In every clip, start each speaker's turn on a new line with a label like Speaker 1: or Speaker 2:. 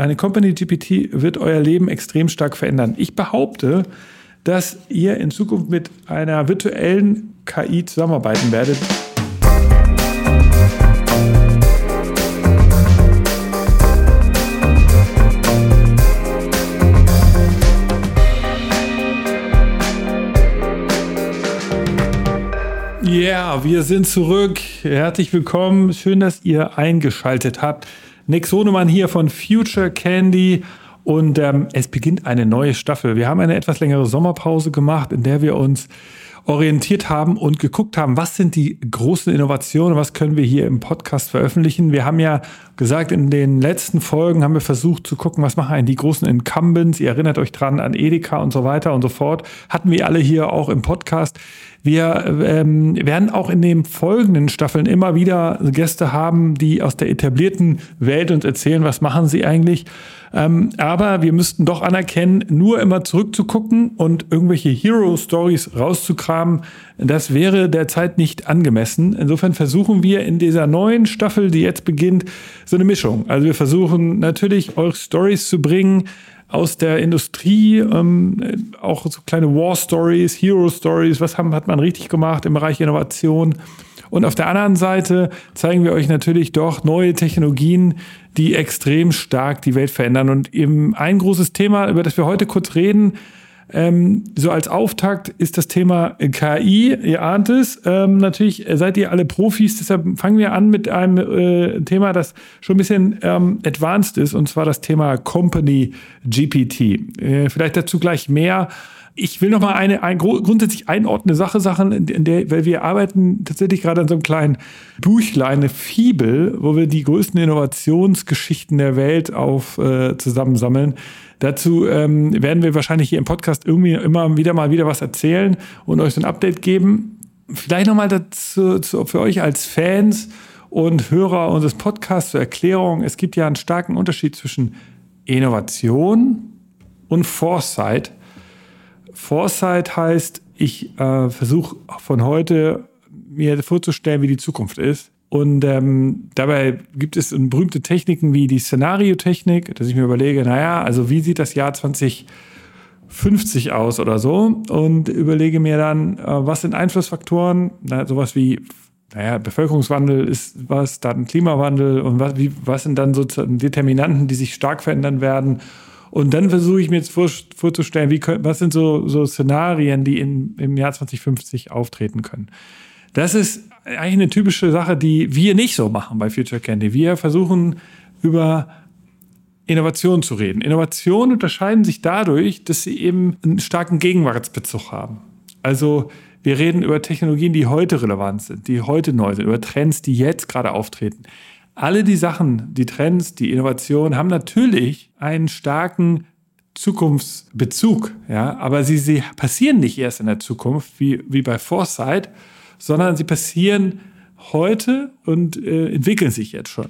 Speaker 1: eine Company GPT wird euer Leben extrem stark verändern. Ich behaupte, dass ihr in Zukunft mit einer virtuellen KI zusammenarbeiten werdet. Ja, yeah, wir sind zurück. Herzlich willkommen. Schön, dass ihr eingeschaltet habt. Nick Sonemann hier von Future Candy. Und ähm, es beginnt eine neue Staffel. Wir haben eine etwas längere Sommerpause gemacht, in der wir uns orientiert haben und geguckt haben, was sind die großen Innovationen, was können wir hier im Podcast veröffentlichen. Wir haben ja gesagt, in den letzten Folgen haben wir versucht zu gucken, was machen eigentlich die großen Incumbents. Ihr erinnert euch dran an Edeka und so weiter und so fort. Hatten wir alle hier auch im Podcast. Wir ähm, werden auch in den folgenden Staffeln immer wieder Gäste haben, die aus der etablierten Welt uns erzählen, was machen sie eigentlich. Ähm, aber wir müssten doch anerkennen, nur immer zurückzugucken und irgendwelche Hero-Stories rauszukramen, das wäre derzeit nicht angemessen. Insofern versuchen wir in dieser neuen Staffel, die jetzt beginnt, so eine Mischung. Also wir versuchen natürlich, euch Stories zu bringen, aus der Industrie, ähm, auch so kleine War Stories, Hero Stories, was haben, hat man richtig gemacht im Bereich Innovation. Und auf der anderen Seite zeigen wir euch natürlich doch neue Technologien, die extrem stark die Welt verändern. Und eben ein großes Thema, über das wir heute kurz reden, ähm, so als Auftakt ist das Thema KI. Ihr ahnt es. Ähm, natürlich seid ihr alle Profis, deshalb fangen wir an mit einem äh, Thema, das schon ein bisschen ähm, advanced ist, und zwar das Thema Company GPT. Äh, vielleicht dazu gleich mehr. Ich will noch mal eine, eine grundsätzlich einordnende Sache Sachen, in der, weil wir arbeiten tatsächlich gerade an so einem kleinen Büchlein, eine Fibel, wo wir die größten Innovationsgeschichten der Welt auf äh, zusammensammeln. Dazu ähm, werden wir wahrscheinlich hier im Podcast irgendwie immer wieder mal wieder was erzählen und euch so ein Update geben. Vielleicht noch mal dazu zu, für euch als Fans und Hörer unseres Podcasts zur Erklärung. Es gibt ja einen starken Unterschied zwischen Innovation und Foresight. Foresight heißt, ich äh, versuche von heute mir vorzustellen, wie die Zukunft ist. Und ähm, dabei gibt es berühmte Techniken wie die Szenariotechnik, dass ich mir überlege, naja, also wie sieht das Jahr 2050 aus oder so? Und überlege mir dann, äh, was sind Einflussfaktoren, na, sowas wie naja, Bevölkerungswandel ist was, dann Klimawandel und was, wie, was sind dann sozusagen Determinanten, die sich stark verändern werden und dann versuche ich mir jetzt vor, vorzustellen, wie, was sind so, so Szenarien, die in, im Jahr 2050 auftreten können. Das ist eigentlich eine typische Sache, die wir nicht so machen bei Future Candy. Wir versuchen über Innovation zu reden. Innovationen unterscheiden sich dadurch, dass sie eben einen starken Gegenwartsbezug haben. Also wir reden über Technologien, die heute relevant sind, die heute neu sind, über Trends, die jetzt gerade auftreten alle die Sachen, die Trends, die Innovationen haben natürlich einen starken Zukunftsbezug, ja, aber sie, sie passieren nicht erst in der Zukunft wie, wie bei Foresight, sondern sie passieren heute und äh, entwickeln sich jetzt schon.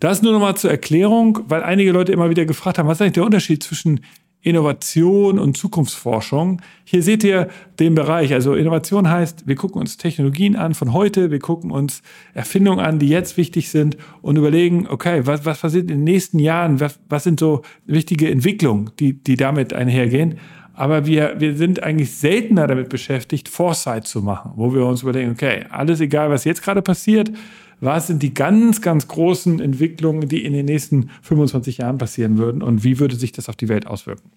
Speaker 1: Das nur nochmal zur Erklärung, weil einige Leute immer wieder gefragt haben, was ist eigentlich der Unterschied zwischen Innovation und Zukunftsforschung. Hier seht ihr den Bereich. Also Innovation heißt, wir gucken uns Technologien an von heute, wir gucken uns Erfindungen an, die jetzt wichtig sind und überlegen, okay, was, was passiert in den nächsten Jahren? Was, was sind so wichtige Entwicklungen, die, die damit einhergehen? Aber wir, wir sind eigentlich seltener damit beschäftigt, Foresight zu machen, wo wir uns überlegen, okay, alles egal, was jetzt gerade passiert, was sind die ganz, ganz großen Entwicklungen, die in den nächsten 25 Jahren passieren würden und wie würde sich das auf die Welt auswirken.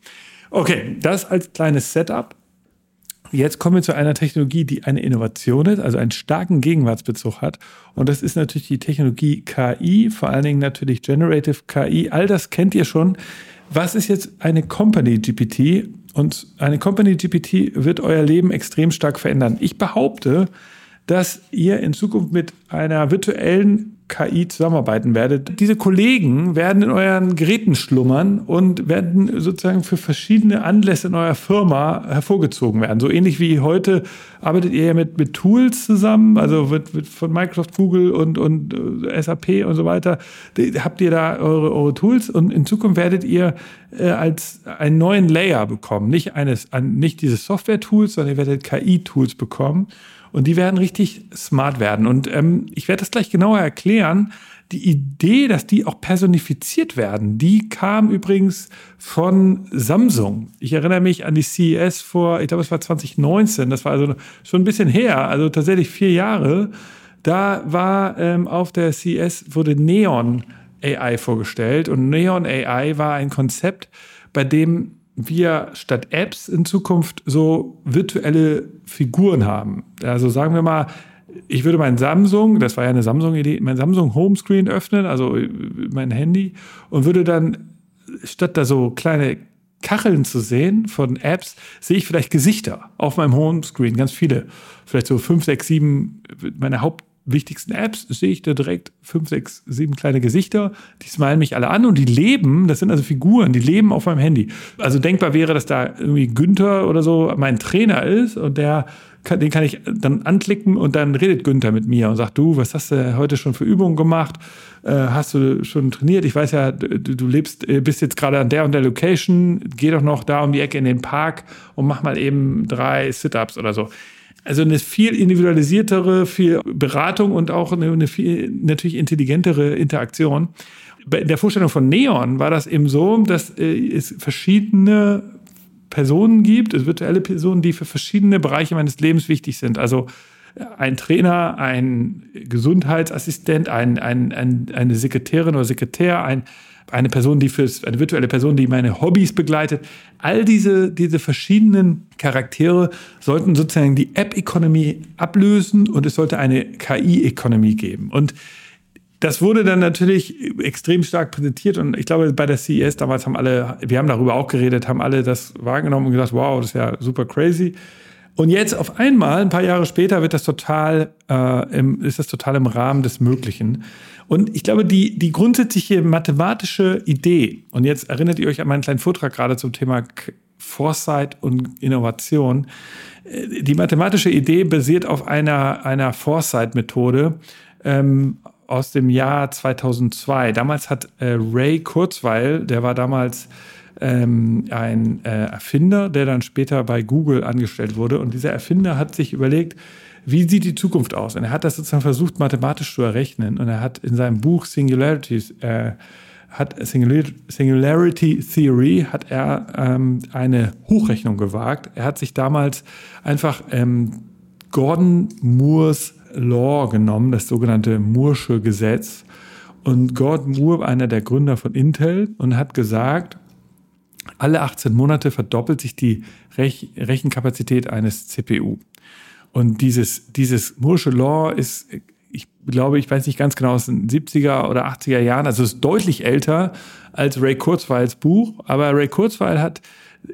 Speaker 1: Okay, das als kleines Setup. Jetzt kommen wir zu einer Technologie, die eine Innovation ist, also einen starken Gegenwartsbezug hat. Und das ist natürlich die Technologie KI, vor allen Dingen natürlich Generative KI. All das kennt ihr schon. Was ist jetzt eine Company GPT? Und eine Company GPT wird euer Leben extrem stark verändern. Ich behaupte, dass ihr in Zukunft mit einer virtuellen KI zusammenarbeiten werdet. Diese Kollegen werden in euren Geräten schlummern und werden sozusagen für verschiedene Anlässe in eurer Firma hervorgezogen werden. So ähnlich wie heute arbeitet ihr ja mit, mit Tools zusammen, also wird, wird von Microsoft, Google und, und äh, SAP und so weiter. Habt ihr da eure, eure Tools und in Zukunft werdet ihr äh, als einen neuen Layer bekommen. Nicht, eines, nicht diese Software-Tools, sondern ihr werdet KI-Tools bekommen. Und die werden richtig smart werden. Und ähm, ich werde das gleich genauer erklären. Die Idee, dass die auch personifiziert werden, die kam übrigens von Samsung. Ich erinnere mich an die CES vor, ich glaube, es war 2019, das war also schon ein bisschen her, also tatsächlich vier Jahre. Da war ähm, auf der CES wurde Neon AI vorgestellt und Neon AI war ein Konzept, bei dem wir statt Apps in Zukunft so virtuelle Figuren haben. Also sagen wir mal, ich würde mein Samsung, das war ja eine Samsung-Idee, mein Samsung Homescreen öffnen, also mein Handy, und würde dann statt da so kleine Kacheln zu sehen von Apps, sehe ich vielleicht Gesichter auf meinem Homescreen, ganz viele. Vielleicht so fünf, sechs, sieben, meine Haupt wichtigsten Apps sehe ich da direkt fünf, sechs, sieben kleine Gesichter. Die smilen mich alle an und die leben, das sind also Figuren, die leben auf meinem Handy. Also denkbar wäre, dass da irgendwie Günther oder so mein Trainer ist und der kann, den kann ich dann anklicken und dann redet Günther mit mir und sagt, du, was hast du heute schon für Übungen gemacht? Äh, hast du schon trainiert? Ich weiß ja, du, du lebst, äh, bist jetzt gerade an der und der Location, geh doch noch da um die Ecke in den Park und mach mal eben drei Sit-Ups oder so. Also eine viel individualisiertere, viel Beratung und auch eine, eine viel natürlich intelligentere Interaktion. In der Vorstellung von Neon war das eben so, dass äh, es verschiedene Personen gibt, es virtuelle Personen, die für verschiedene Bereiche meines Lebens wichtig sind. Also äh, ein Trainer, ein Gesundheitsassistent, ein, ein, ein, eine Sekretärin oder Sekretär, ein eine Person, die fürs, eine virtuelle Person, die meine Hobbys begleitet. All diese, diese verschiedenen Charaktere sollten sozusagen die App-Economy ablösen und es sollte eine KI-Economy geben. Und das wurde dann natürlich extrem stark präsentiert und ich glaube, bei der CES damals haben alle, wir haben darüber auch geredet, haben alle das wahrgenommen und gesagt, wow, das ist ja super crazy. Und jetzt auf einmal, ein paar Jahre später, wird das total, äh, im, ist das total im Rahmen des Möglichen. Und ich glaube, die, die grundsätzliche mathematische Idee, und jetzt erinnert ihr euch an meinen kleinen Vortrag gerade zum Thema Foresight und Innovation. Äh, die mathematische Idee basiert auf einer, einer Foresight-Methode ähm, aus dem Jahr 2002. Damals hat äh, Ray Kurzweil, der war damals ähm, ein äh, Erfinder, der dann später bei Google angestellt wurde. Und dieser Erfinder hat sich überlegt, wie sieht die Zukunft aus? Und er hat das sozusagen versucht, mathematisch zu errechnen. Und er hat in seinem Buch Singularities, äh, hat Singularity Theory, hat er ähm, eine Hochrechnung gewagt. Er hat sich damals einfach ähm, Gordon Moores Law genommen, das sogenannte Moore'sche Gesetz. Und Gordon Moore, einer der Gründer von Intel, und hat gesagt, alle 18 Monate verdoppelt sich die Rech Rechenkapazität eines CPU. Und dieses, dieses Moore'sche Law ist, ich glaube, ich weiß nicht ganz genau, aus den 70er oder 80er Jahren, also ist deutlich älter als Ray Kurzweils Buch, aber Ray Kurzweil hat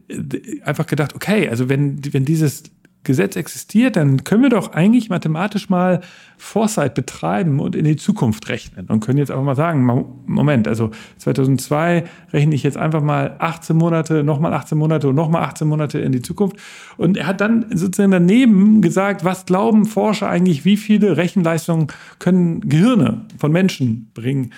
Speaker 1: äh, einfach gedacht, okay, also wenn, wenn dieses Gesetz existiert, dann können wir doch eigentlich mathematisch mal Foresight betreiben und in die Zukunft rechnen und können jetzt einfach mal sagen, Moment, also 2002 rechne ich jetzt einfach mal 18 Monate, nochmal 18 Monate und nochmal 18 Monate in die Zukunft. Und er hat dann sozusagen daneben gesagt, was glauben Forscher eigentlich, wie viele Rechenleistungen können Gehirne von Menschen bringen?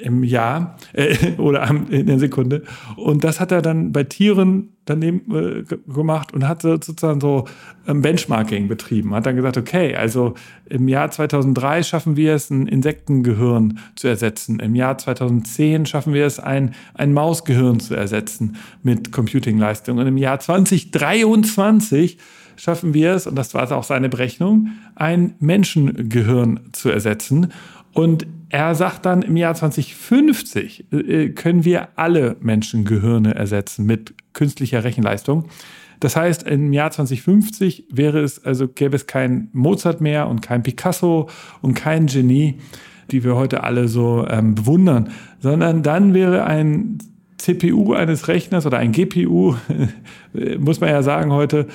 Speaker 1: Im Jahr äh, oder in der Sekunde. Und das hat er dann bei Tieren daneben äh, gemacht und hat sozusagen so ähm, Benchmarking betrieben. Hat dann gesagt, okay, also im Jahr 2003 schaffen wir es, ein Insektengehirn zu ersetzen. Im Jahr 2010 schaffen wir es, ein, ein Mausgehirn zu ersetzen mit Computingleistung. Und im Jahr 2023 schaffen wir es, und das war auch seine Berechnung, ein Menschengehirn zu ersetzen. Und er sagt dann, im Jahr 2050 äh, können wir alle Menschengehirne ersetzen mit künstlicher Rechenleistung. Das heißt, im Jahr 2050 wäre es, also gäbe es kein Mozart mehr und kein Picasso und kein Genie, die wir heute alle so ähm, bewundern, sondern dann wäre ein CPU eines Rechners oder ein GPU, muss man ja sagen heute,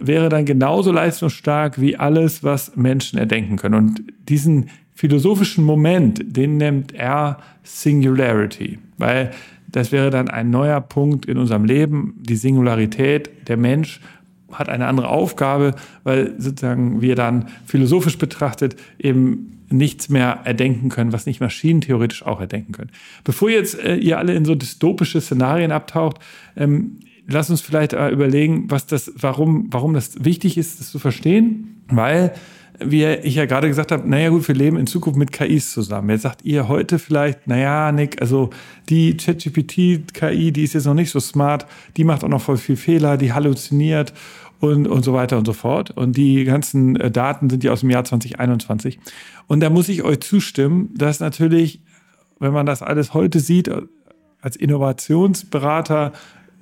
Speaker 1: wäre dann genauso leistungsstark wie alles, was Menschen erdenken können. Und diesen philosophischen Moment, den nennt er Singularity, weil das wäre dann ein neuer Punkt in unserem Leben, die Singularität. Der Mensch hat eine andere Aufgabe, weil sozusagen wir dann philosophisch betrachtet eben nichts mehr erdenken können, was nicht Maschinen theoretisch auch erdenken können. Bevor jetzt äh, ihr alle in so dystopische Szenarien abtaucht, ähm, lasst uns vielleicht äh, überlegen, was das, warum, warum das wichtig ist, das zu verstehen, weil wie ich ja gerade gesagt habe, naja gut, wir leben in Zukunft mit KIs zusammen. Jetzt sagt ihr heute vielleicht, naja, Nick, also die ChatGPT-KI, die ist jetzt noch nicht so smart, die macht auch noch voll viel Fehler, die halluziniert und, und so weiter und so fort. Und die ganzen äh, Daten sind ja aus dem Jahr 2021. Und da muss ich euch zustimmen, dass natürlich, wenn man das alles heute sieht, als Innovationsberater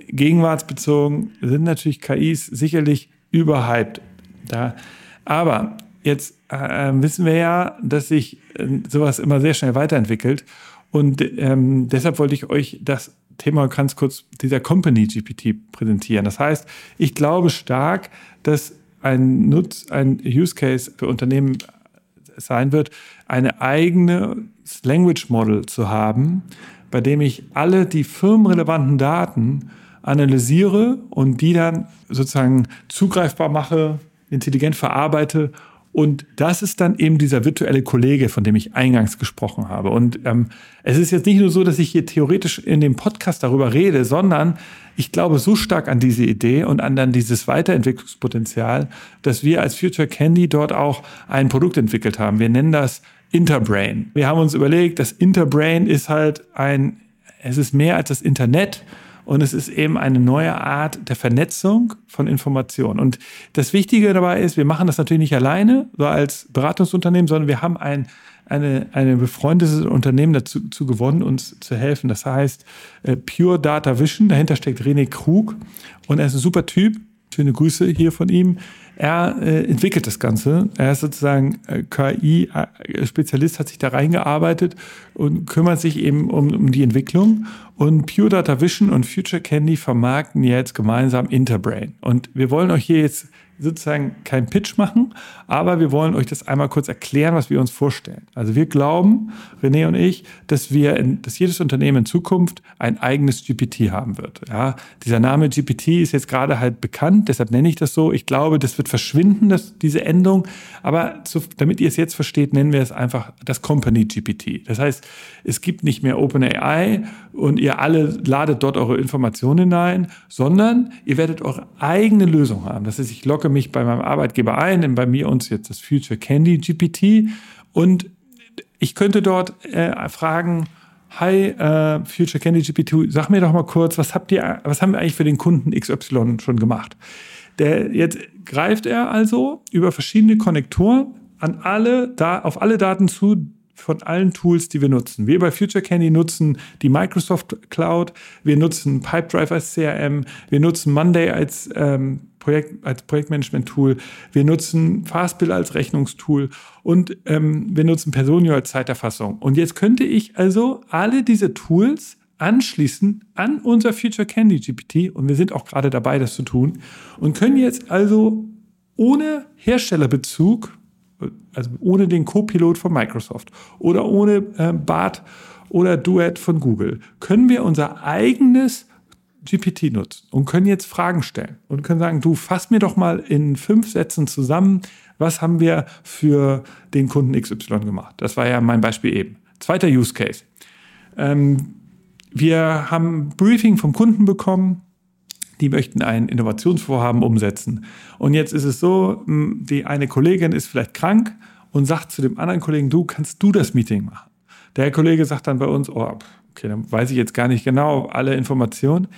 Speaker 1: gegenwartsbezogen, sind natürlich KIs sicherlich überhyped. Da. Aber jetzt äh, wissen wir ja, dass sich äh, sowas immer sehr schnell weiterentwickelt. Und ähm, deshalb wollte ich euch das Thema ganz kurz dieser Company GPT präsentieren. Das heißt, ich glaube stark, dass ein Nutz, ein Use Case für Unternehmen sein wird, eine eigene Language Model zu haben, bei dem ich alle die firmenrelevanten Daten analysiere und die dann sozusagen zugreifbar mache, intelligent verarbeite und das ist dann eben dieser virtuelle Kollege, von dem ich eingangs gesprochen habe. Und ähm, es ist jetzt nicht nur so, dass ich hier theoretisch in dem Podcast darüber rede, sondern ich glaube so stark an diese Idee und an dann dieses Weiterentwicklungspotenzial, dass wir als Future Candy dort auch ein Produkt entwickelt haben. Wir nennen das Interbrain. Wir haben uns überlegt, das Interbrain ist halt ein, es ist mehr als das Internet und es ist eben eine neue Art der Vernetzung von Informationen. Und das Wichtige dabei ist, wir machen das natürlich nicht alleine, so als Beratungsunternehmen, sondern wir haben ein, eine, eine befreundetes Unternehmen dazu, dazu gewonnen, uns zu helfen. Das heißt äh, Pure Data Vision. Dahinter steckt René Krug und er ist ein super Typ. Schöne Grüße hier von ihm. Er äh, entwickelt das Ganze. Er ist sozusagen äh, KI-Spezialist, hat sich da reingearbeitet und kümmert sich eben um, um die Entwicklung. Und Pure Data Vision und Future Candy vermarkten jetzt gemeinsam Interbrain. Und wir wollen euch hier jetzt sozusagen keinen Pitch machen, aber wir wollen euch das einmal kurz erklären, was wir uns vorstellen. Also wir glauben, René und ich, dass wir, in, dass jedes Unternehmen in Zukunft ein eigenes GPT haben wird. Ja, dieser Name GPT ist jetzt gerade halt bekannt, deshalb nenne ich das so. Ich glaube, das wird verschwinden, das, diese Endung. Aber zu, damit ihr es jetzt versteht, nennen wir es einfach das Company GPT. Das heißt, es gibt nicht mehr OpenAI und ihr alle ladet dort eure Informationen hinein, sondern ihr werdet eure eigene Lösung haben. Das heißt, ich logge logge mich bei meinem Arbeitgeber ein, bei mir uns jetzt das Future Candy GPT und ich könnte dort äh, fragen, Hi, äh, Future Candy GPT, sag mir doch mal kurz, was habt ihr, was haben wir eigentlich für den Kunden XY schon gemacht? Der, jetzt greift er also über verschiedene Konnektoren an alle, da, auf alle Daten zu, von allen Tools, die wir nutzen. Wir bei Future Candy nutzen die Microsoft Cloud, wir nutzen Pipedrive als CRM, wir nutzen Monday als, ähm, Projekt, als Projektmanagement-Tool, wir nutzen Fastbill als Rechnungstool und ähm, wir nutzen Personio als Zeiterfassung. Und jetzt könnte ich also alle diese Tools anschließen an unser Future Candy GPT und wir sind auch gerade dabei, das zu tun. Und können jetzt also ohne Herstellerbezug also ohne den Co-Pilot von Microsoft oder ohne äh, BART oder Duet von Google, können wir unser eigenes GPT nutzen und können jetzt Fragen stellen und können sagen, du fass mir doch mal in fünf Sätzen zusammen, was haben wir für den Kunden XY gemacht. Das war ja mein Beispiel eben. Zweiter Use Case. Ähm, wir haben Briefing vom Kunden bekommen, die möchten ein Innovationsvorhaben umsetzen. Und jetzt ist es so, die eine Kollegin ist vielleicht krank und sagt zu dem anderen Kollegen, du, kannst du das Meeting machen? Der Kollege sagt dann bei uns, oh, okay, dann weiß ich jetzt gar nicht genau alle Informationen.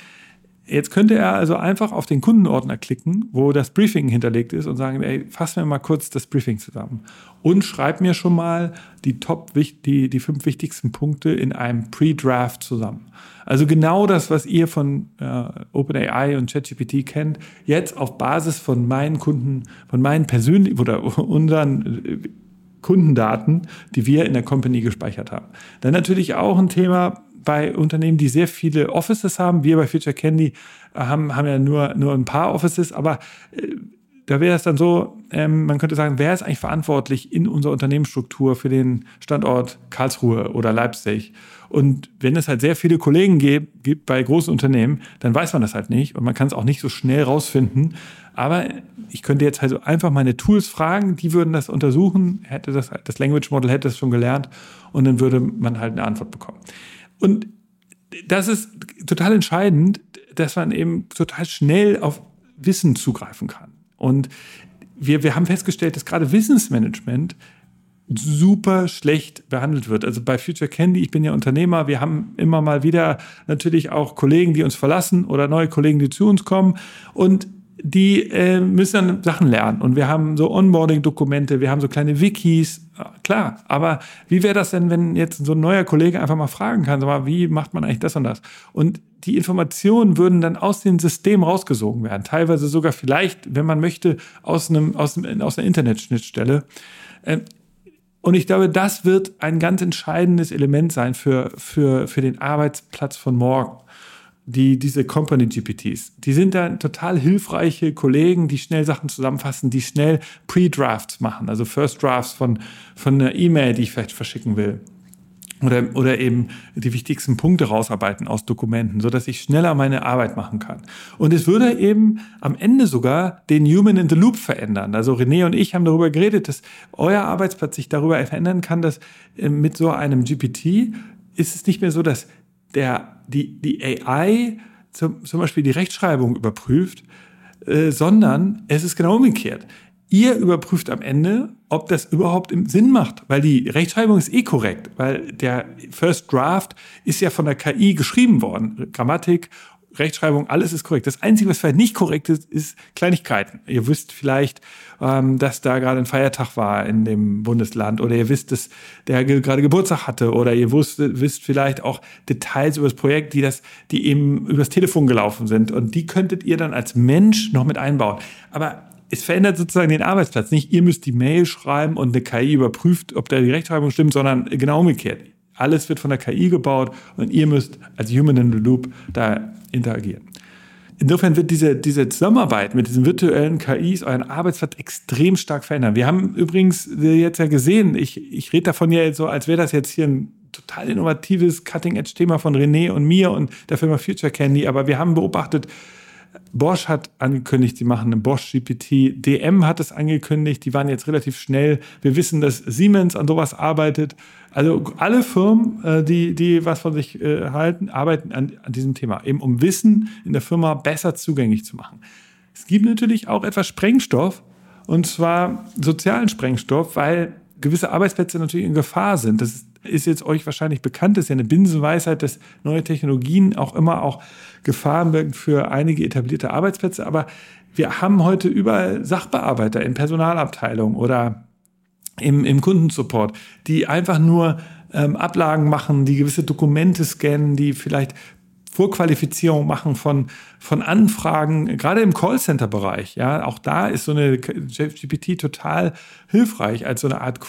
Speaker 1: Jetzt könnte er also einfach auf den Kundenordner klicken, wo das Briefing hinterlegt ist und sagen, ey, fass mir mal kurz das Briefing zusammen und schreib mir schon mal die Top, die, die fünf wichtigsten Punkte in einem Pre-Draft zusammen. Also genau das, was ihr von äh, OpenAI und ChatGPT kennt, jetzt auf Basis von meinen Kunden, von meinen persönlichen oder unseren äh, Kundendaten, die wir in der Company gespeichert haben. Dann natürlich auch ein Thema, bei Unternehmen, die sehr viele Offices haben. Wir bei Future Candy äh, haben, haben ja nur, nur ein paar Offices, aber äh, da wäre es dann so, ähm, man könnte sagen, wer ist eigentlich verantwortlich in unserer Unternehmensstruktur für den Standort Karlsruhe oder Leipzig? Und wenn es halt sehr viele Kollegen gibt, gibt bei großen Unternehmen, dann weiß man das halt nicht und man kann es auch nicht so schnell rausfinden. Aber ich könnte jetzt also einfach meine Tools fragen, die würden das untersuchen, hätte das, das Language Model hätte es schon gelernt und dann würde man halt eine Antwort bekommen. Und das ist total entscheidend, dass man eben total schnell auf Wissen zugreifen kann. Und wir, wir haben festgestellt, dass gerade Wissensmanagement super schlecht behandelt wird. Also bei Future Candy, ich bin ja Unternehmer, wir haben immer mal wieder natürlich auch Kollegen, die uns verlassen oder neue Kollegen, die zu uns kommen und die äh, müssen dann Sachen lernen. Und wir haben so Onboarding-Dokumente, wir haben so kleine Wikis, klar. Aber wie wäre das denn, wenn jetzt so ein neuer Kollege einfach mal fragen kann, sag mal, wie macht man eigentlich das und das? Und die Informationen würden dann aus dem System rausgesogen werden. Teilweise sogar vielleicht, wenn man möchte, aus, einem, aus, einem, aus einer Internetschnittstelle. Äh, und ich glaube, das wird ein ganz entscheidendes Element sein für, für, für den Arbeitsplatz von morgen. Die, diese Company GPTs, die sind dann total hilfreiche Kollegen, die schnell Sachen zusammenfassen, die schnell Pre-Drafts machen, also First Drafts von, von einer E-Mail, die ich vielleicht verschicken will oder, oder eben die wichtigsten Punkte rausarbeiten aus Dokumenten, so dass ich schneller meine Arbeit machen kann. Und es würde eben am Ende sogar den Human in the Loop verändern. Also René und ich haben darüber geredet, dass euer Arbeitsplatz sich darüber verändern kann, dass äh, mit so einem GPT ist es nicht mehr so, dass der, die, die AI zum, zum Beispiel die Rechtschreibung überprüft, äh, sondern es ist genau umgekehrt. Ihr überprüft am Ende, ob das überhaupt Sinn macht, weil die Rechtschreibung ist eh korrekt, weil der First Draft ist ja von der KI geschrieben worden. Grammatik, Rechtschreibung, alles ist korrekt. Das Einzige, was vielleicht nicht korrekt ist, ist Kleinigkeiten. Ihr wisst vielleicht, ähm, dass da gerade ein Feiertag war in dem Bundesland oder ihr wisst, dass der gerade Geburtstag hatte oder ihr wusst, wisst vielleicht auch Details über das Projekt, die das, die eben übers Telefon gelaufen sind und die könntet ihr dann als Mensch noch mit einbauen. Aber es verändert sozusagen den Arbeitsplatz. Nicht ihr müsst die Mail schreiben und eine KI überprüft, ob da die Rechtschreibung stimmt, sondern genau umgekehrt. Alles wird von der KI gebaut und ihr müsst als Human in the Loop da interagieren. Insofern wird diese, diese Zusammenarbeit mit diesen virtuellen KIs euren Arbeitsplatz extrem stark verändern. Wir haben übrigens jetzt ja gesehen, ich, ich rede davon ja jetzt so, als wäre das jetzt hier ein total innovatives Cutting-Edge-Thema von René und mir und der Firma Future Candy, aber wir haben beobachtet, Bosch hat angekündigt, sie machen einen Bosch GPT. DM hat es angekündigt, die waren jetzt relativ schnell. Wir wissen, dass Siemens an sowas arbeitet. Also alle Firmen, äh, die, die was von sich äh, halten, arbeiten an, an diesem Thema, eben um Wissen in der Firma besser zugänglich zu machen. Es gibt natürlich auch etwas Sprengstoff, und zwar sozialen Sprengstoff, weil gewisse Arbeitsplätze natürlich in Gefahr sind. Das ist jetzt euch wahrscheinlich bekannt, ist ja eine Binsenweisheit, dass neue Technologien auch immer auch Gefahren birgen für einige etablierte Arbeitsplätze. Aber wir haben heute überall Sachbearbeiter in Personalabteilungen oder im, im Kundensupport, die einfach nur ähm, Ablagen machen, die gewisse Dokumente scannen, die vielleicht Vorqualifizierung machen von, von Anfragen, gerade im Callcenter-Bereich. Ja, auch da ist so eine GPT total hilfreich als so eine Art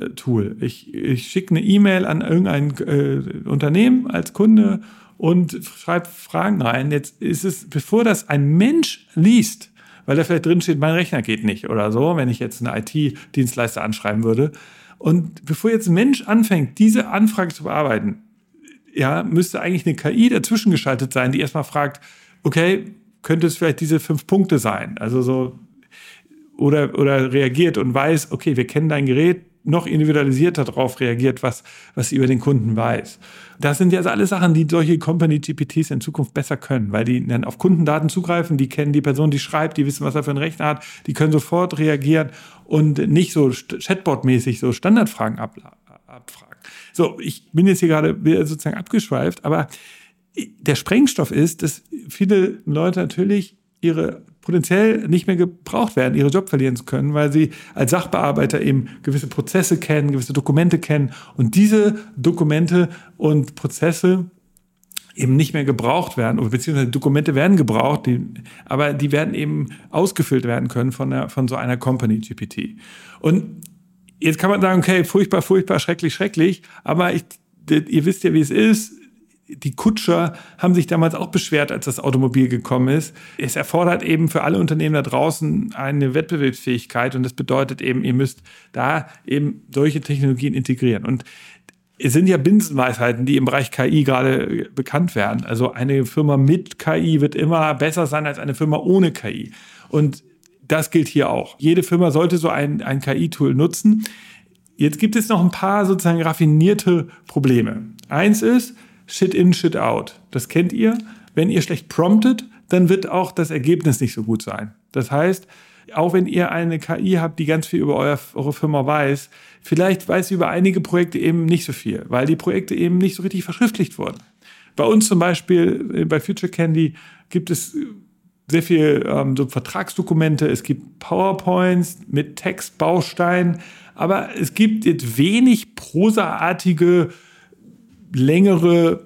Speaker 1: Vorqualifizierungstool. Ich, ich schicke eine E-Mail an irgendein äh, Unternehmen als Kunde und schreibe Fragen rein. Jetzt ist es, bevor das ein Mensch liest, weil da vielleicht drin steht, mein Rechner geht nicht oder so, wenn ich jetzt eine IT-Dienstleister anschreiben würde. Und bevor jetzt ein Mensch anfängt, diese Anfrage zu bearbeiten, ja, müsste eigentlich eine KI dazwischen geschaltet sein, die erstmal fragt, okay, könnte es vielleicht diese fünf Punkte sein? Also so, oder, oder reagiert und weiß, okay, wir kennen dein Gerät, noch individualisierter darauf reagiert, was, was sie über den Kunden weiß. Das sind ja alle Sachen, die solche Company GPTs in Zukunft besser können, weil die dann auf Kundendaten zugreifen, die kennen die Person, die schreibt, die wissen, was er für einen Rechner hat, die können sofort reagieren und nicht so Chatbot-mäßig so Standardfragen abfragen. So, ich bin jetzt hier gerade sozusagen abgeschweift, aber der Sprengstoff ist, dass viele Leute natürlich ihre potenziell nicht mehr gebraucht werden, ihre Job verlieren zu können, weil sie als Sachbearbeiter eben gewisse Prozesse kennen, gewisse Dokumente kennen und diese Dokumente und Prozesse eben nicht mehr gebraucht werden, beziehungsweise Dokumente werden gebraucht, die, aber die werden eben ausgefüllt werden können von, der, von so einer Company GPT. Und jetzt kann man sagen, okay, furchtbar, furchtbar, schrecklich, schrecklich, aber ich, ihr wisst ja, wie es ist die Kutscher haben sich damals auch beschwert, als das Automobil gekommen ist. Es erfordert eben für alle Unternehmen da draußen eine Wettbewerbsfähigkeit und das bedeutet eben, ihr müsst da eben solche Technologien integrieren. Und es sind ja Binsenweisheiten, die im Bereich KI gerade bekannt werden. Also eine Firma mit KI wird immer besser sein als eine Firma ohne KI. Und das gilt hier auch. Jede Firma sollte so ein, ein KI-Tool nutzen. Jetzt gibt es noch ein paar sozusagen raffinierte Probleme. Eins ist, Shit in, Shit out. Das kennt ihr. Wenn ihr schlecht promptet, dann wird auch das Ergebnis nicht so gut sein. Das heißt, auch wenn ihr eine KI habt, die ganz viel über eure Firma weiß, vielleicht weiß sie über einige Projekte eben nicht so viel, weil die Projekte eben nicht so richtig verschriftlicht wurden. Bei uns zum Beispiel, äh, bei Future Candy, gibt es sehr viel ähm, so Vertragsdokumente, es gibt PowerPoints mit Textbausteinen, aber es gibt jetzt wenig prosaartige, längere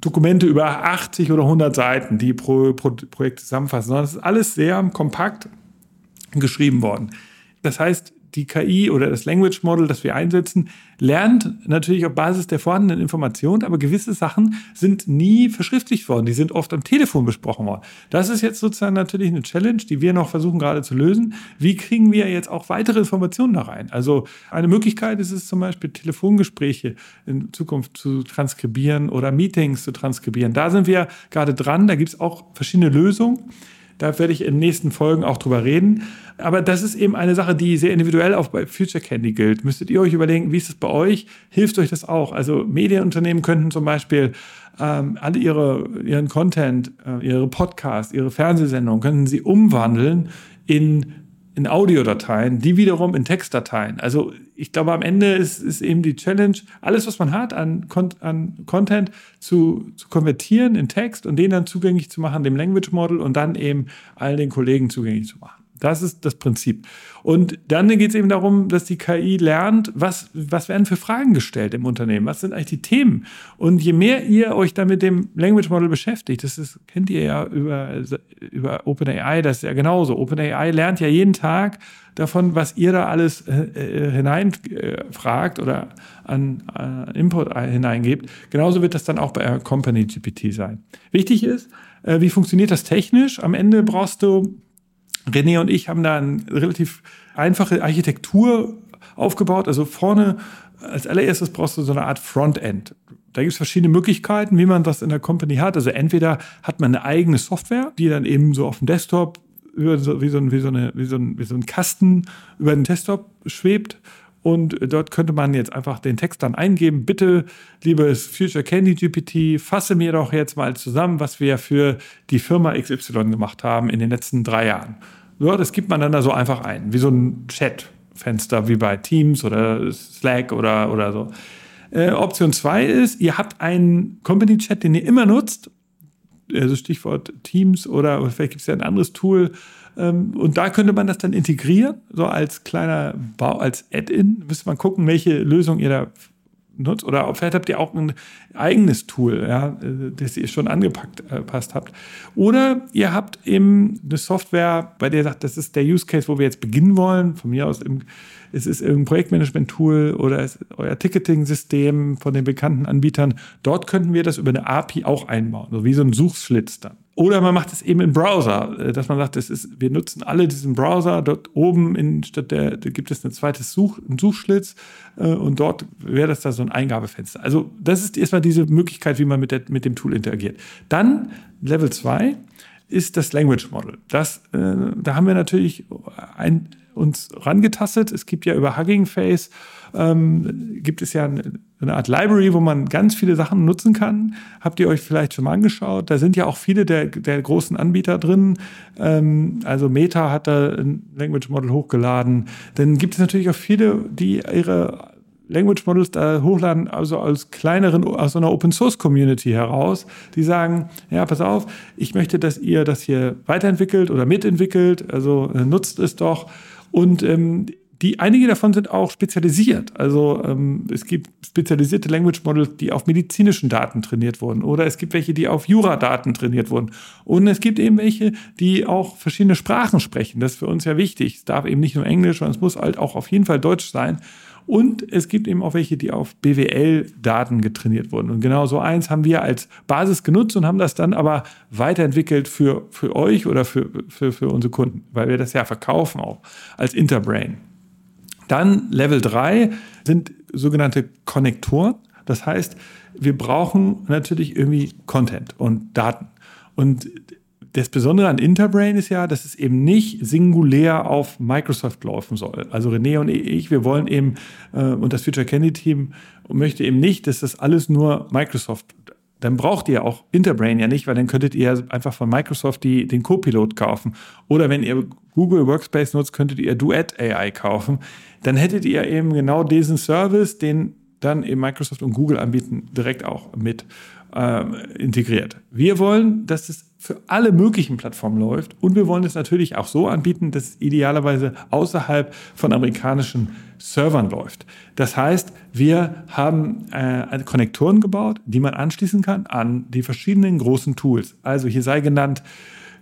Speaker 1: Dokumente über 80 oder 100 Seiten, die pro, pro Projekt zusammenfassen, sondern es ist alles sehr kompakt geschrieben worden. Das heißt, die KI oder das Language Model, das wir einsetzen, lernt natürlich auf Basis der vorhandenen Informationen, aber gewisse Sachen sind nie verschriftlicht worden. Die sind oft am Telefon besprochen worden. Das ist jetzt sozusagen natürlich eine Challenge, die wir noch versuchen gerade zu lösen. Wie kriegen wir jetzt auch weitere Informationen da rein? Also eine Möglichkeit ist es zum Beispiel, Telefongespräche in Zukunft zu transkribieren oder Meetings zu transkribieren. Da sind wir gerade dran. Da gibt es auch verschiedene Lösungen. Da werde ich in den nächsten Folgen auch drüber reden. Aber das ist eben eine Sache, die sehr individuell auch bei Future Candy gilt. Müsstet ihr euch überlegen, wie ist es bei euch? Hilft euch das auch? Also Medienunternehmen könnten zum Beispiel ähm, alle ihre, ihren Content, äh, ihre Podcasts, ihre Fernsehsendungen, könnten sie umwandeln in in Audiodateien, die wiederum in Textdateien. Also ich glaube, am Ende ist, ist eben die Challenge, alles, was man hat an, an Content zu, zu konvertieren in Text und den dann zugänglich zu machen, dem Language Model und dann eben all den Kollegen zugänglich zu machen. Das ist das Prinzip. Und dann geht es eben darum, dass die KI lernt, was, was werden für Fragen gestellt im Unternehmen, was sind eigentlich die Themen. Und je mehr ihr euch dann mit dem Language Model beschäftigt, das ist, kennt ihr ja über, über OpenAI, das ist ja genauso. OpenAI lernt ja jeden Tag davon, was ihr da alles äh, äh hineinfragt äh, oder an äh, Input hineingebt. Genauso wird das dann auch bei Company GPT sein. Wichtig ist, äh, wie funktioniert das technisch? Am Ende brauchst du René und ich haben da eine relativ einfache Architektur aufgebaut. Also vorne als allererstes brauchst du so eine Art Frontend. Da gibt es verschiedene Möglichkeiten, wie man das in der Company hat. Also entweder hat man eine eigene Software, die dann eben so auf dem Desktop über so, wie, so ein, wie, so eine, wie, so ein, wie so ein Kasten über den Desktop schwebt. Und dort könnte man jetzt einfach den Text dann eingeben. Bitte, liebes Future Candy GPT, fasse mir doch jetzt mal zusammen, was wir für die Firma XY gemacht haben in den letzten drei Jahren. Ja, das gibt man dann da so einfach ein, wie so ein Chatfenster, wie bei Teams oder Slack oder, oder so. Äh, Option 2 ist, ihr habt einen Company-Chat, den ihr immer nutzt, also Stichwort Teams oder vielleicht gibt es ja ein anderes Tool. Ähm, und da könnte man das dann integrieren, so als kleiner Bau, als Add-in. Müsste man gucken, welche Lösung ihr da nutzt. Oder vielleicht habt ihr auch ein eigenes Tool, ja, das ihr schon angepasst habt. Oder ihr habt eben eine Software, bei der ihr sagt, das ist der Use Case, wo wir jetzt beginnen wollen. Von mir aus im, es ist irgendein Projektmanagement-Tool oder es ist euer Ticketing-System von den bekannten Anbietern. Dort könnten wir das über eine API auch einbauen, so wie so ein Suchschlitz dann. Oder man macht es eben im Browser, äh, dass man sagt, das ist, wir nutzen alle diesen Browser. Dort oben in, statt der, da gibt es ein zweites Such, einen Suchschlitz äh, und dort wäre das da so ein Eingabefenster. Also das ist erstmal diese Möglichkeit, wie man mit, der, mit dem Tool interagiert. Dann Level 2 ist das Language Model. Das, äh, da haben wir natürlich ein, uns rangetastet. Es gibt ja über Hugging Face ähm, gibt es ja eine, eine, Art Library, wo man ganz viele Sachen nutzen kann. Habt ihr euch vielleicht schon mal angeschaut? Da sind ja auch viele der, der großen Anbieter drin. Ähm, also Meta hat da ein Language Model hochgeladen. Dann gibt es natürlich auch viele, die ihre Language Models da hochladen, also als kleineren, aus einer Open Source Community heraus, die sagen, ja, pass auf, ich möchte, dass ihr das hier weiterentwickelt oder mitentwickelt, also äh, nutzt es doch. Und ähm, die, einige davon sind auch spezialisiert. Also ähm, es gibt spezialisierte Language Models, die auf medizinischen Daten trainiert wurden. Oder es gibt welche, die auf Jura-Daten trainiert wurden. Und es gibt eben welche, die auch verschiedene Sprachen sprechen. Das ist für uns ja wichtig. Es darf eben nicht nur Englisch, sondern es muss halt auch auf jeden Fall Deutsch sein. Und es gibt eben auch welche, die auf BWL-Daten getrainiert wurden. Und genau so eins haben wir als Basis genutzt und haben das dann aber weiterentwickelt für, für euch oder für, für, für unsere Kunden, weil wir das ja verkaufen auch als Interbrain. Dann Level 3 sind sogenannte Konnektoren. Das heißt, wir brauchen natürlich irgendwie Content und Daten. Und das Besondere an Interbrain ist ja, dass es eben nicht singulär auf Microsoft laufen soll. Also René und ich, wir wollen eben, äh, und das Future Candy Team möchte eben nicht, dass das alles nur Microsoft dann braucht ihr auch Interbrain ja nicht, weil dann könntet ihr einfach von Microsoft die, den Copilot kaufen. Oder wenn ihr Google Workspace nutzt, könntet ihr Duet AI kaufen. Dann hättet ihr eben genau diesen Service, den dann eben Microsoft und Google anbieten, direkt auch mit äh, integriert. Wir wollen, dass es für alle möglichen Plattformen läuft und wir wollen es natürlich auch so anbieten, dass es idealerweise außerhalb von amerikanischen Servern läuft. Das heißt, wir haben äh, Konnektoren gebaut, die man anschließen kann an die verschiedenen großen Tools. Also hier sei genannt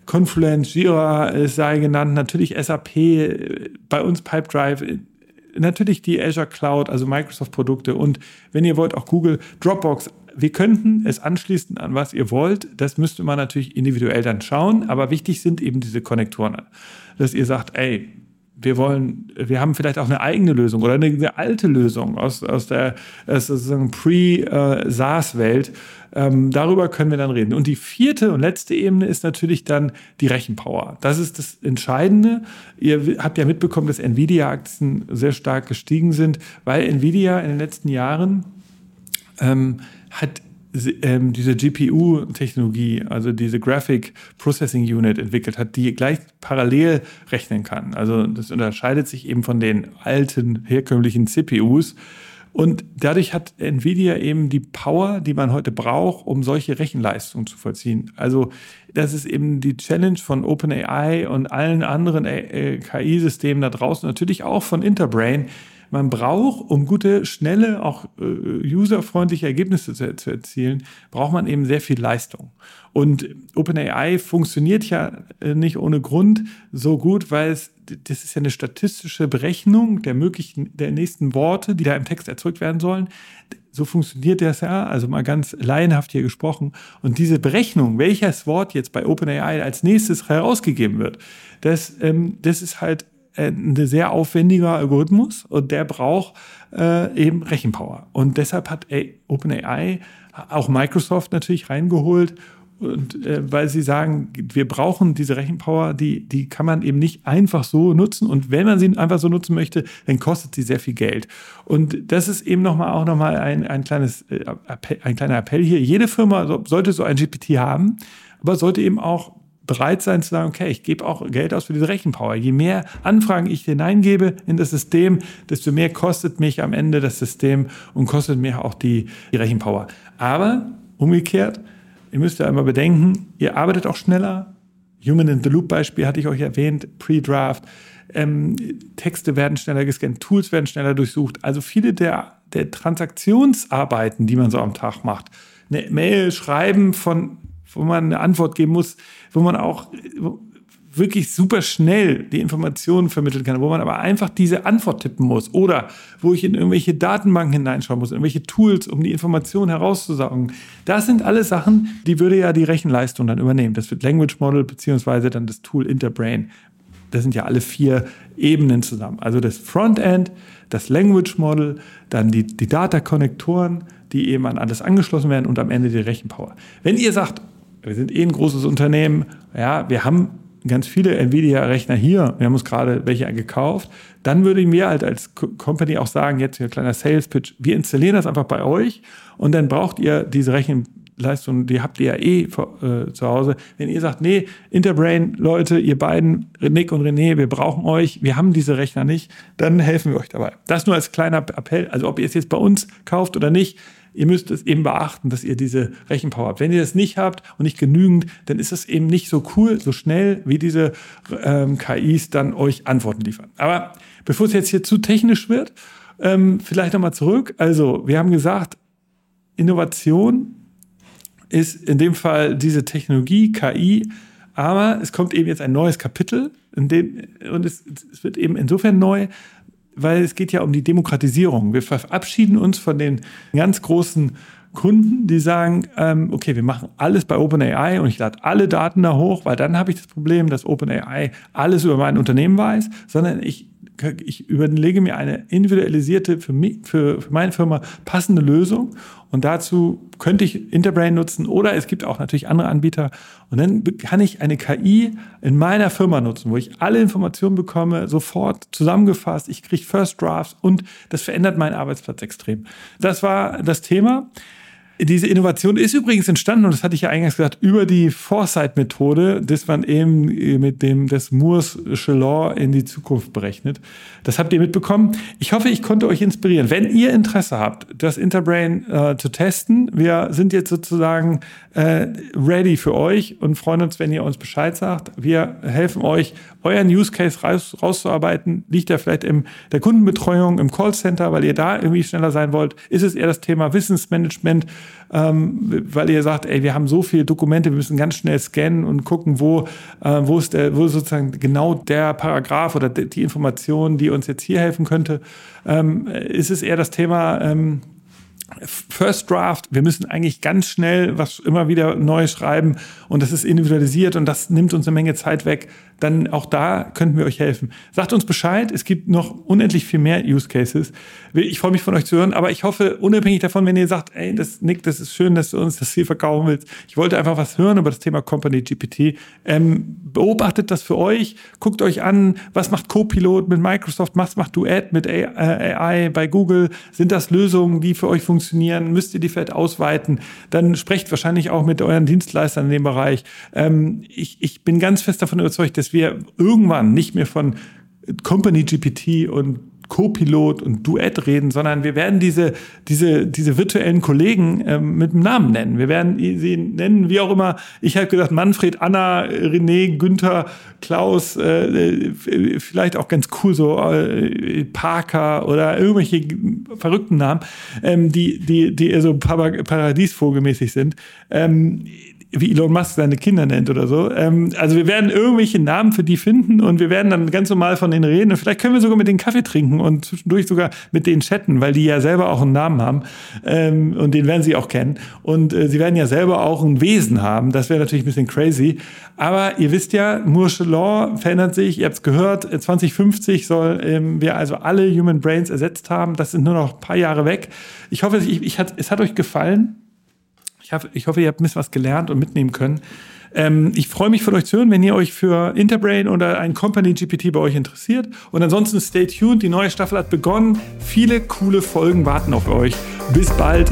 Speaker 1: Confluence, Jira, es sei genannt natürlich SAP, bei uns Pipedrive, natürlich die Azure Cloud, also Microsoft-Produkte und wenn ihr wollt auch Google, Dropbox. Wir könnten es anschließen an was ihr wollt. Das müsste man natürlich individuell dann schauen, aber wichtig sind eben diese Konnektoren, dass ihr sagt, ey, wir wollen, wir haben vielleicht auch eine eigene Lösung oder eine, eine alte Lösung aus, aus der sozusagen Pre-SaaS-Welt. Ähm, darüber können wir dann reden. Und die vierte und letzte Ebene ist natürlich dann die Rechenpower. Das ist das Entscheidende. Ihr habt ja mitbekommen, dass Nvidia-Aktien sehr stark gestiegen sind, weil Nvidia in den letzten Jahren ähm, hat ähm, diese GPU-Technologie, also diese Graphic Processing Unit entwickelt hat, die gleich parallel rechnen kann. Also das unterscheidet sich eben von den alten herkömmlichen CPUs. Und dadurch hat Nvidia eben die Power, die man heute braucht, um solche Rechenleistungen zu vollziehen. Also das ist eben die Challenge von OpenAI und allen anderen KI-Systemen da draußen, natürlich auch von Interbrain, man braucht, um gute, schnelle, auch äh, userfreundliche Ergebnisse zu, zu, erzielen, braucht man eben sehr viel Leistung. Und OpenAI funktioniert ja äh, nicht ohne Grund so gut, weil es das ist ja eine statistische Berechnung der möglichen, der nächsten Worte, die da im Text erzeugt werden sollen. So funktioniert das ja, also mal ganz laienhaft hier gesprochen. Und diese Berechnung, welches Wort jetzt bei OpenAI als nächstes herausgegeben wird, das, ähm, das ist halt ein sehr aufwendiger Algorithmus und der braucht äh, eben Rechenpower. Und deshalb hat OpenAI auch Microsoft natürlich reingeholt und äh, weil sie sagen, wir brauchen diese Rechenpower, die, die kann man eben nicht einfach so nutzen. Und wenn man sie einfach so nutzen möchte, dann kostet sie sehr viel Geld. Und das ist eben nochmal auch nochmal ein, ein, äh, ein kleiner Appell hier. Jede Firma sollte so ein GPT haben, aber sollte eben auch bereit sein zu sagen, okay, ich gebe auch Geld aus für diese Rechenpower. Je mehr Anfragen ich hineingebe in das System, desto mehr kostet mich am Ende das System und kostet mir auch die, die Rechenpower. Aber umgekehrt, ihr müsst ja einmal bedenken, ihr arbeitet auch schneller. Human in the Loop Beispiel hatte ich euch erwähnt, Pre-Draft. Ähm, Texte werden schneller gescannt, Tools werden schneller durchsucht. Also viele der, der Transaktionsarbeiten, die man so am Tag macht, eine Mail schreiben von wo man eine Antwort geben muss, wo man auch wirklich super schnell die Informationen vermitteln kann, wo man aber einfach diese Antwort tippen muss oder wo ich in irgendwelche Datenbanken hineinschauen muss, irgendwelche Tools, um die Informationen herauszusaugen. Das sind alles Sachen, die würde ja die Rechenleistung dann übernehmen. Das wird Language Model beziehungsweise dann das Tool Interbrain. Das sind ja alle vier Ebenen zusammen. Also das Frontend, das Language Model, dann die, die Data-Konnektoren, die eben an alles angeschlossen werden und am Ende die Rechenpower. Wenn ihr sagt, wir sind eh ein großes Unternehmen. Ja, wir haben ganz viele Nvidia-Rechner hier. Wir haben uns gerade welche gekauft. Dann würde ich mir halt als Company auch sagen, jetzt hier ein kleiner Sales-Pitch, wir installieren das einfach bei euch und dann braucht ihr diese Rechenleistung, die habt ihr ja eh äh, zu Hause. Wenn ihr sagt, nee, Interbrain, Leute, ihr beiden, Nick und René, wir brauchen euch, wir haben diese Rechner nicht, dann helfen wir euch dabei. Das nur als kleiner Appell. Also ob ihr es jetzt bei uns kauft oder nicht, ihr müsst es eben beachten, dass ihr diese Rechenpower habt. Wenn ihr das nicht habt und nicht genügend, dann ist es eben nicht so cool, so schnell, wie diese ähm, KIs dann euch Antworten liefern. Aber bevor es jetzt hier zu technisch wird, ähm, vielleicht nochmal zurück. Also, wir haben gesagt, Innovation ist in dem Fall diese Technologie, KI, aber es kommt eben jetzt ein neues Kapitel, in dem, und es, es wird eben insofern neu, weil es geht ja um die Demokratisierung. Wir verabschieden uns von den ganz großen Kunden, die sagen, ähm, okay, wir machen alles bei OpenAI und ich lade alle Daten da hoch, weil dann habe ich das Problem, dass OpenAI alles über mein Unternehmen weiß, sondern ich ich überlege mir eine individualisierte, für, mich, für, für meine Firma passende Lösung. Und dazu könnte ich Interbrain nutzen oder es gibt auch natürlich andere Anbieter. Und dann kann ich eine KI in meiner Firma nutzen, wo ich alle Informationen bekomme, sofort zusammengefasst. Ich kriege First Drafts und das verändert meinen Arbeitsplatz extrem. Das war das Thema. Diese Innovation ist übrigens entstanden, und das hatte ich ja eingangs gesagt, über die Foresight-Methode, dass man eben mit dem des Moore'sche Law in die Zukunft berechnet. Das habt ihr mitbekommen. Ich hoffe, ich konnte euch inspirieren. Wenn ihr Interesse habt, das Interbrain äh, zu testen, wir sind jetzt sozusagen äh, ready für euch und freuen uns, wenn ihr uns Bescheid sagt. Wir helfen euch, euren Use Case raus, rauszuarbeiten. Liegt ja vielleicht in der Kundenbetreuung, im Callcenter, weil ihr da irgendwie schneller sein wollt? Ist es eher das Thema Wissensmanagement, ähm, weil ihr sagt, ey, wir haben so viele Dokumente, wir müssen ganz schnell scannen und gucken, wo, äh, wo ist der, wo ist sozusagen genau der Paragraph oder die Information, die uns jetzt hier helfen könnte? Ähm, ist es eher das Thema, ähm, First Draft, wir müssen eigentlich ganz schnell was immer wieder neu schreiben und das ist individualisiert und das nimmt uns eine Menge Zeit weg dann auch da könnten wir euch helfen. Sagt uns Bescheid, es gibt noch unendlich viel mehr Use Cases. Ich freue mich von euch zu hören, aber ich hoffe, unabhängig davon, wenn ihr sagt, ey, das, Nick, das ist schön, dass du uns das hier verkaufen willst. Ich wollte einfach was hören über das Thema Company GPT. Ähm, beobachtet das für euch, guckt euch an, was macht Copilot mit Microsoft, was macht Duet mit AI bei Google? Sind das Lösungen, die für euch funktionieren? Müsst ihr die vielleicht ausweiten? Dann sprecht wahrscheinlich auch mit euren Dienstleistern in dem Bereich. Ähm, ich, ich bin ganz fest davon überzeugt, dass wir irgendwann nicht mehr von Company GPT und Co-Pilot und Duett reden, sondern wir werden diese, diese, diese virtuellen Kollegen ähm, mit dem Namen nennen. Wir werden sie nennen, wie auch immer. Ich habe gesagt, Manfred, Anna, René, Günther, Klaus, äh, vielleicht auch ganz cool so äh, Parker oder irgendwelche verrückten Namen, ähm, die, die, die eher so Paradiesvogelmäßig sind. Ähm, wie Elon Musk seine Kinder nennt oder so. Ähm, also wir werden irgendwelche Namen für die finden und wir werden dann ganz normal von denen reden. Und vielleicht können wir sogar mit denen Kaffee trinken und zwischendurch sogar mit denen chatten, weil die ja selber auch einen Namen haben ähm, und den werden sie auch kennen. Und äh, sie werden ja selber auch ein Wesen haben. Das wäre natürlich ein bisschen crazy. Aber ihr wisst ja, Moore's Law verändert sich. Ihr habt es gehört, 2050 soll ähm, wir also alle Human Brains ersetzt haben. Das sind nur noch ein paar Jahre weg. Ich hoffe, ich, ich hat, es hat euch gefallen. Ich, hab, ich hoffe, ihr habt ein bisschen was gelernt und mitnehmen können. Ähm, ich freue mich von euch zu hören, wenn ihr euch für Interbrain oder ein Company GPT bei euch interessiert. Und ansonsten stay tuned. Die neue Staffel hat begonnen. Viele coole Folgen warten auf euch. Bis bald.